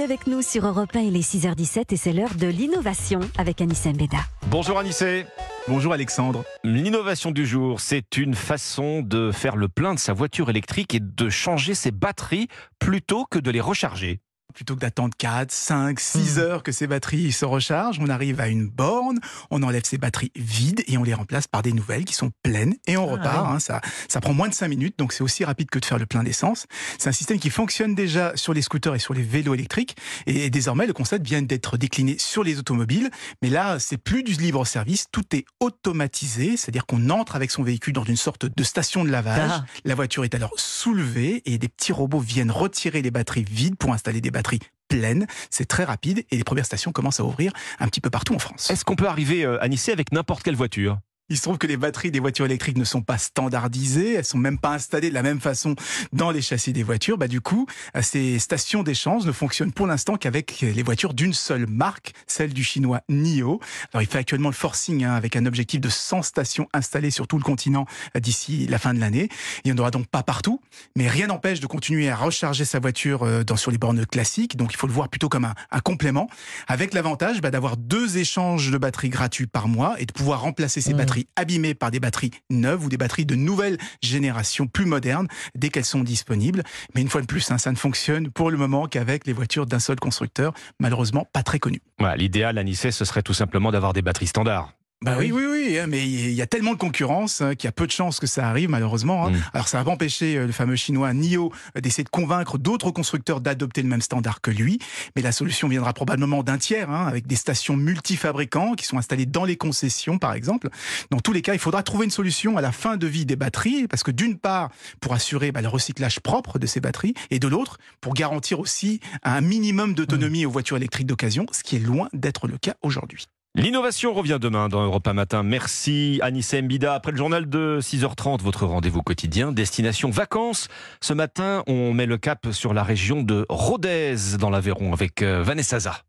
Avec nous sur Europe 1, il est 6h17 et c'est l'heure de l'innovation avec Anissé Mbeda. Bonjour Anissé. Bonjour Alexandre. L'innovation du jour, c'est une façon de faire le plein de sa voiture électrique et de changer ses batteries plutôt que de les recharger plutôt que d'attendre 4, 5, 6 heures que ces batteries se rechargent, on arrive à une borne, on enlève ces batteries vides et on les remplace par des nouvelles qui sont pleines et on ah repart. Hein, ça, ça prend moins de 5 minutes, donc c'est aussi rapide que de faire le plein d'essence. C'est un système qui fonctionne déjà sur les scooters et sur les vélos électriques et désormais le concept vient d'être décliné sur les automobiles. Mais là, c'est plus du libre service, tout est automatisé, c'est-à-dire qu'on entre avec son véhicule dans une sorte de station de lavage. Ah. La voiture est alors soulevée et des petits robots viennent retirer les batteries vides pour installer des batteries pleine. C'est très rapide et les premières stations commencent à ouvrir un petit peu partout en France. Est-ce qu'on peut arriver euh, à Nice avec n'importe quelle voiture? Il se trouve que les batteries des voitures électriques ne sont pas standardisées, elles sont même pas installées de la même façon dans les châssis des voitures. Bah du coup, ces stations d'échange ne fonctionnent pour l'instant qu'avec les voitures d'une seule marque, celle du chinois NIO. Alors il fait actuellement le forcing hein, avec un objectif de 100 stations installées sur tout le continent euh, d'ici la fin de l'année. Il n'y en aura donc pas partout, mais rien n'empêche de continuer à recharger sa voiture euh, dans sur les bornes classiques. Donc il faut le voir plutôt comme un, un complément, avec l'avantage bah, d'avoir deux échanges de batteries gratuits par mois et de pouvoir remplacer ces mmh. batteries abîmées par des batteries neuves ou des batteries de nouvelle génération plus modernes dès qu'elles sont disponibles. Mais une fois de plus, hein, ça ne fonctionne pour le moment qu'avec les voitures d'un seul constructeur, malheureusement pas très connu. L'idéal à Nice, ce serait tout simplement d'avoir des batteries standards. Bah oui, oui, oui, hein, mais il y a tellement de concurrence hein, qu'il y a peu de chances que ça arrive, malheureusement. Hein. Mm. Alors ça va pas empêcher euh, le fameux chinois NIO euh, d'essayer de convaincre d'autres constructeurs d'adopter le même standard que lui. Mais la solution viendra probablement d'un tiers, avec des stations multifabricants qui sont installées dans les concessions, par exemple. Dans tous les cas, il faudra trouver une solution à la fin de vie des batteries, parce que d'une part, pour assurer bah, le recyclage propre de ces batteries, et de l'autre, pour garantir aussi un minimum d'autonomie mm. aux voitures électriques d'occasion, ce qui est loin d'être le cas aujourd'hui. L'innovation revient demain dans Europa Matin. Merci Anissa Mbida. Après le journal de 6h30, votre rendez-vous quotidien, destination vacances. Ce matin, on met le cap sur la région de Rodez dans l'Aveyron avec euh, Vanessa Zah.